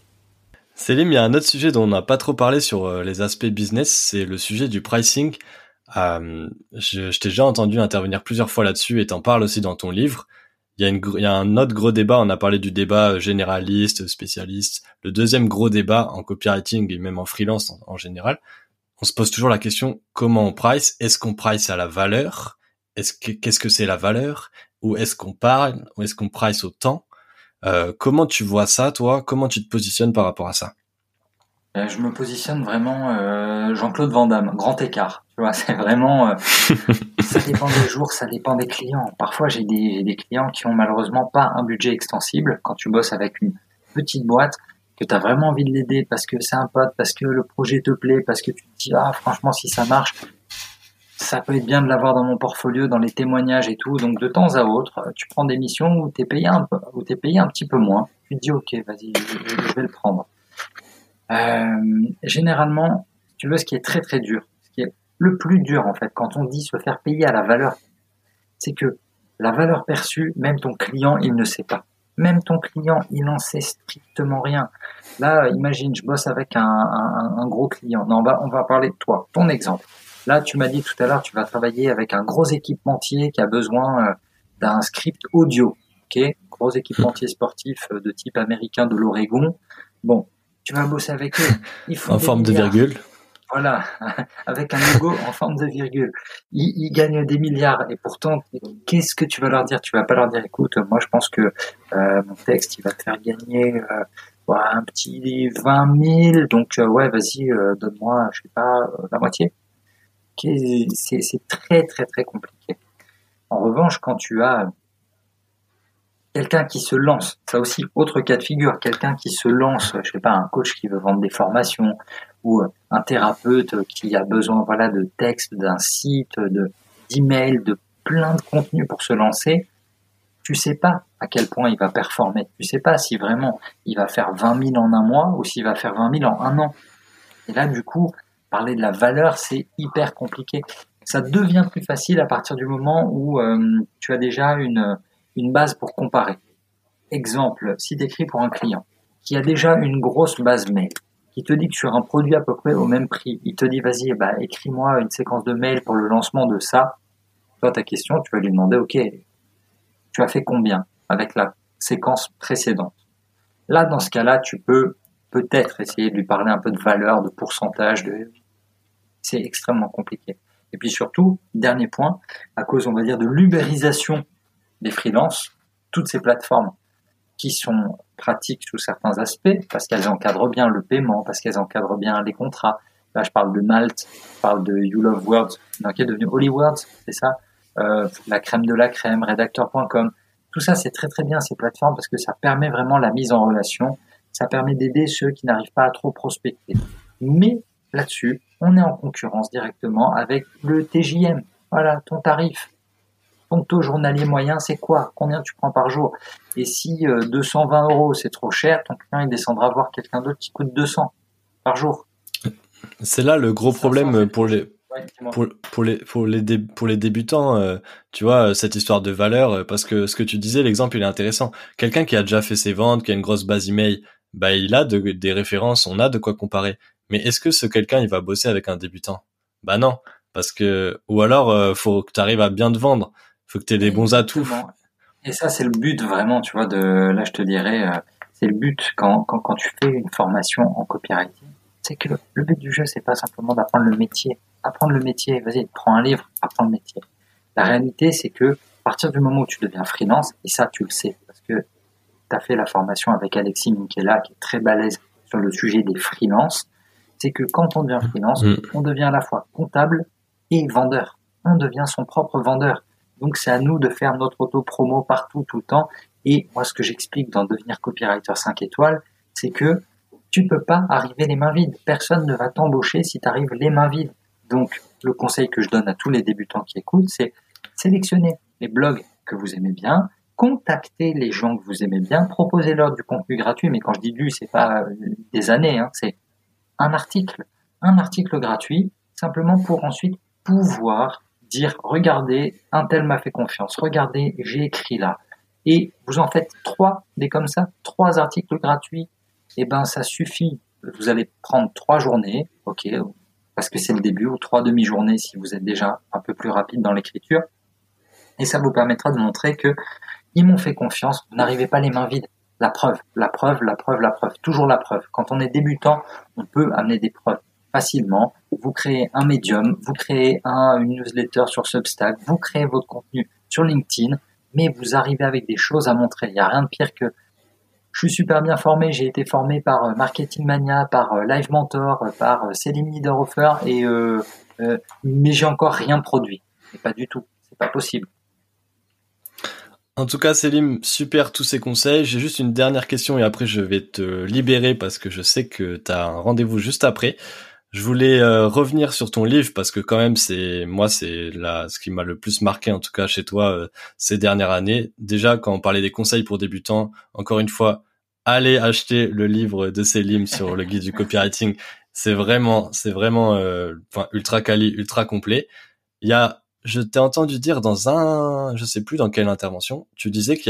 Célim, il y a un autre sujet dont on n'a pas trop parlé sur euh, les aspects business, c'est le sujet du pricing. Euh, je, t'ai déjà entendu intervenir plusieurs fois là-dessus et t'en parles aussi dans ton livre. Il y, a un autre gros débat, on a parlé du débat euh, généraliste, spécialiste. Le deuxième gros débat en copywriting et même en freelance en, général, on se pose toujours la question comment on price? Est-ce qu'on price à la valeur? Est-ce que qu'est-ce que c'est la valeur? Ou est-ce qu'on parle? Ou est-ce qu'on price au temps? Euh, comment tu vois ça, toi? Comment tu te positionnes par rapport à ça? Euh, Je me positionne vraiment euh, Jean-Claude Van Damme, grand écart. Tu vois, [LAUGHS] c'est vraiment. [LAUGHS] ça dépend des jours, ça dépend des clients. Parfois, j'ai des, des clients qui ont malheureusement pas un budget extensible. Quand tu bosses avec une petite boîte, que tu as vraiment envie de l'aider parce que c'est un pote, parce que le projet te plaît, parce que tu te dis ah franchement si ça marche, ça peut être bien de l'avoir dans mon portfolio, dans les témoignages et tout. Donc de temps à autre, tu prends des missions où tu es payé un peu, où payé un petit peu moins. Tu te dis ok, vas-y, je, vais le prendre. Euh, généralement, tu veux, ce qui est très très dur, ce qui est le plus dur en fait, quand on dit se faire payer à la valeur, c'est que la valeur perçue, même ton client, il ne sait pas. Même ton client, il n'en sait strictement rien. Là, imagine, je bosse avec un, gros client. Non, on va parler de toi, ton exemple. Là, tu m'as dit tout à l'heure, tu vas travailler avec un gros équipementier qui a besoin euh, d'un script audio. Ok, gros équipementier [LAUGHS] sportif euh, de type américain de l'Oregon. Bon, tu vas bosser avec eux. en forme de virgule. Voilà, [LAUGHS] avec un logo en forme de virgule. Ils, gagnent des milliards et pourtant, qu'est-ce que tu vas leur dire? Tu vas pas leur dire, écoute, moi je pense que euh, mon texte il va te faire gagner un petit 20 000, donc ouais, vas-y, donne-moi, je sais pas, la moitié c'est très très très compliqué. En revanche, quand tu as quelqu'un qui se lance, ça aussi autre cas de figure, quelqu'un qui se lance, je sais pas, un coach qui veut vendre des formations ou un thérapeute qui a besoin voilà de textes, d'un site, de d'emails, de plein de contenu pour se lancer, tu sais pas à quel point il va performer. Tu sais pas si vraiment il va faire 20 000 en un mois ou s'il va faire 20 000 en un an. Et là, du coup, parler de la valeur, c'est hyper compliqué. Ça devient plus facile à partir du moment où euh, tu as déjà une, une base pour comparer. Exemple, si tu écris pour un client qui a déjà une grosse base mail, qui te dit que sur un produit à peu près au même prix, il te dit vas-y, bah, écris-moi une séquence de mail pour le lancement de ça. Toi, ta question, tu vas lui demander, ok, tu as fait combien avec la séquence précédente? Là, dans ce cas-là, tu peux peut-être essayer de lui parler un peu de valeur, de pourcentage, de c'est extrêmement compliqué. Et puis surtout, dernier point, à cause, on va dire, de l'ubérisation des freelances, toutes ces plateformes qui sont pratiques sous certains aspects, parce qu'elles encadrent bien le paiement, parce qu'elles encadrent bien les contrats. Là, je parle de Malte, je parle de You Love Words, qui est devenu Hollywood, c'est ça, euh, la crème de la crème, rédacteur.com. Tout ça, c'est très très bien ces plateformes parce que ça permet vraiment la mise en relation, ça permet d'aider ceux qui n'arrivent pas à trop prospecter. Mais là-dessus, on est en concurrence directement avec le TJM. Voilà, ton tarif. Ton taux journalier moyen, c'est quoi? Combien tu prends par jour? Et si 220 euh, euros, c'est trop cher, ton client, il descendra voir quelqu'un d'autre qui coûte 200 par jour. C'est là le gros problème pour les, pour, pour, les pour les pour les débutants, euh, tu vois cette histoire de valeur, euh, parce que ce que tu disais, l'exemple il est intéressant. Quelqu'un qui a déjà fait ses ventes, qui a une grosse base email, bah il a des références, on a de quoi comparer. Mais est-ce que ce quelqu'un, il va bosser avec un débutant? Bah non, parce que ou alors euh, faut que tu arrives à bien te vendre, faut que tu aies des bons atouts. Et ça c'est le but vraiment, tu vois de là je te dirais euh, c'est le but quand, quand quand tu fais une formation en copywriting, c'est que le but du jeu c'est pas simplement d'apprendre le métier, apprendre le métier, vas-y, prends un livre, apprends le métier. La réalité c'est que à partir du moment où tu deviens freelance et ça tu le sais parce que tu as fait la formation avec Alexis Minkela qui est très balèze sur le sujet des freelances c'est que quand on devient freelance, mm. on devient à la fois comptable et vendeur. On devient son propre vendeur. Donc c'est à nous de faire notre auto-promo partout, tout le temps. Et moi, ce que j'explique dans devenir copywriter 5 étoiles, c'est que tu peux pas arriver les mains vides. Personne ne va t'embaucher si tu arrives les mains vides. Donc, le conseil que je donne à tous les débutants qui écoutent, c'est sélectionner les blogs que vous aimez bien, contacter les gens que vous aimez bien, proposez-leur du contenu gratuit. Mais quand je dis du, c'est pas des années, hein, c'est un article, un article gratuit, simplement pour ensuite pouvoir dire regardez, un tel m'a fait confiance, regardez, j'ai écrit là. Et vous en faites trois, des comme ça, trois articles gratuits, et eh ben ça suffit. Vous allez prendre trois journées, ok, parce que c'est le début, ou trois demi-journées si vous êtes déjà un peu plus rapide dans l'écriture. Et ça vous permettra de montrer que ils m'ont fait confiance, vous n'arrivez pas les mains vides la preuve, la preuve, la preuve, la preuve, toujours la preuve. Quand on est débutant, on peut amener des preuves facilement. Vous créez un médium, vous créez un, une newsletter sur Substack, vous créez votre contenu sur LinkedIn, mais vous arrivez avec des choses à montrer. Il n'y a rien de pire que je suis super bien formé, j'ai été formé par euh, Marketing Mania, par euh, Live Mentor, euh, par Céline Leader et euh, mais j'ai encore rien produit. Et pas du tout, c'est pas possible. En tout cas, Célim, super tous ces conseils. J'ai juste une dernière question et après je vais te libérer parce que je sais que tu as un rendez-vous juste après. Je voulais euh, revenir sur ton livre parce que quand même c'est moi c'est là ce qui m'a le plus marqué en tout cas chez toi euh, ces dernières années. Déjà quand on parlait des conseils pour débutants, encore une fois, allez acheter le livre de Célim sur le guide du copywriting. C'est vraiment c'est vraiment euh, ultra quali, ultra complet. Il y a je t'ai entendu dire dans un, je sais plus dans quelle intervention, tu disais que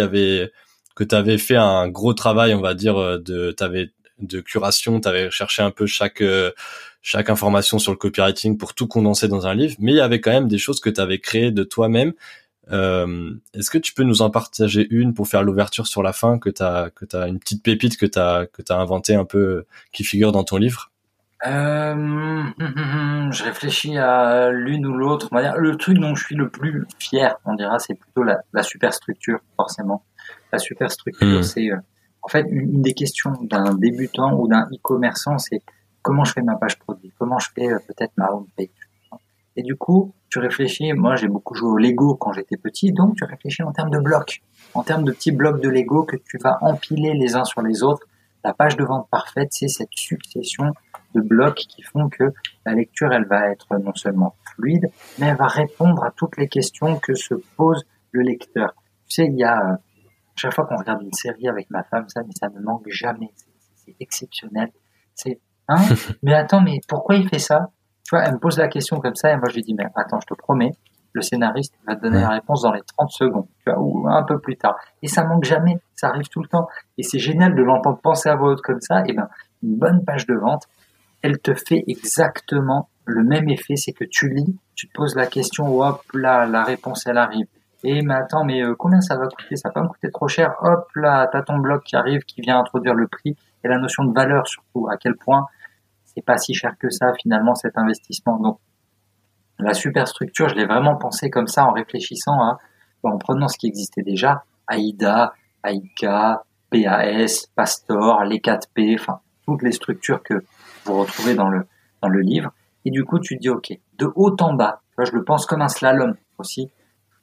tu avais fait un gros travail, on va dire, euh, de curation, tu avais cherché un peu chaque euh, chaque information sur le copywriting pour tout condenser dans un livre, mais il y avait quand même des choses que tu avais créées de toi-même. Euh, Est-ce que tu peux nous en partager une pour faire l'ouverture sur la fin que tu as que une petite pépite que tu as que as inventé un peu qui figure dans ton livre? Euh, hum, hum, hum, je réfléchis à l'une ou l'autre. Le truc dont je suis le plus fier, on dira, c'est plutôt la, la superstructure, forcément. La superstructure, c'est euh, en fait une, des questions d'un débutant ou d'un e-commerçant, c'est comment je fais ma page produit, comment je fais euh, peut-être ma home page? Et du coup, tu réfléchis. Moi, j'ai beaucoup joué au Lego quand j'étais petit, donc tu réfléchis en termes de blocs, en termes de petits blocs de Lego que tu vas empiler les uns sur les autres. La page de vente parfaite, c'est cette succession de blocs qui font que la lecture, elle va être non seulement fluide, mais elle va répondre à toutes les questions que se pose le lecteur. Tu sais, il y a, euh, chaque fois qu'on regarde une série avec ma femme, ça, mais ça ne manque jamais. C'est exceptionnel. C'est, hein, [LAUGHS] mais attends, mais pourquoi il fait ça? Tu vois, elle me pose la question comme ça, et moi je lui dis, mais attends, je te promets, le scénariste va te donner la réponse dans les 30 secondes, tu vois, ou un peu plus tard. Et ça manque jamais, ça arrive tout le temps. Et c'est génial de l'entendre penser à voix haute comme ça. Et ben, une bonne page de vente, elle te fait exactement le même effet, c'est que tu lis, tu te poses la question, hop là, la réponse elle arrive. Et mais attends, mais euh, combien ça va coûter? Ça va me coûter trop cher. Hop là, t'as ton blog qui arrive, qui vient introduire le prix et la notion de valeur surtout. À quel point c'est pas si cher que ça finalement cet investissement. Donc la superstructure, je l'ai vraiment pensé comme ça en réfléchissant à, en prenant ce qui existait déjà, AIDA, AICA, PAS, Pastor, les 4P, enfin toutes les structures que vous retrouvez dans le dans le livre. Et du coup, tu te dis ok, de haut en bas, je le pense comme un slalom aussi.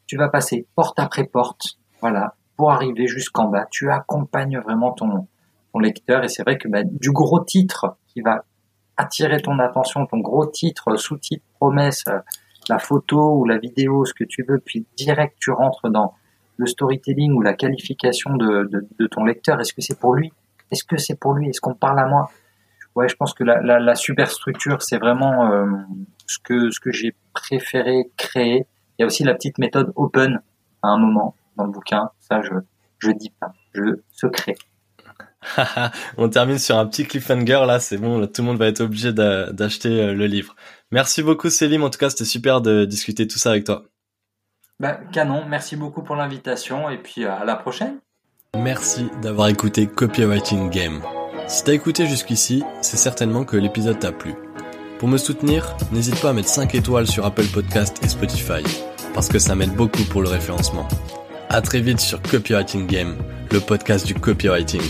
Tu vas passer porte après porte, voilà, pour arriver jusqu'en bas. Tu accompagnes vraiment ton ton lecteur et c'est vrai que bah, du gros titre qui va attirer ton attention, ton gros titre, sous-titre, promesse, euh, la photo ou la vidéo, ce que tu veux, puis direct tu rentres dans le storytelling ou la qualification de, de, ton lecteur. Est-ce que c'est pour lui? Est-ce que c'est pour lui? Est-ce qu'on parle à moi? Ouais, je pense que la, la, la superstructure, c'est vraiment euh, ce que ce que j'ai préféré créer. Il y a aussi la petite méthode open à un moment dans le bouquin. Ça, je je dis pas, je secret. [LAUGHS] On termine sur un petit cliffhanger là, c'est bon, tout le monde va être obligé d'acheter euh, le livre. Merci beaucoup Célim, en tout cas c'était super de discuter tout ça avec toi. Ben, canon, merci beaucoup pour l'invitation et puis à la prochaine. Merci d'avoir écouté Copywriting Game. Si t'as écouté jusqu'ici, c'est certainement que l'épisode t'a plu. Pour me soutenir, n'hésite pas à mettre 5 étoiles sur Apple Podcast et Spotify, parce que ça m'aide beaucoup pour le référencement. À très vite sur Copywriting Game, le podcast du copywriting.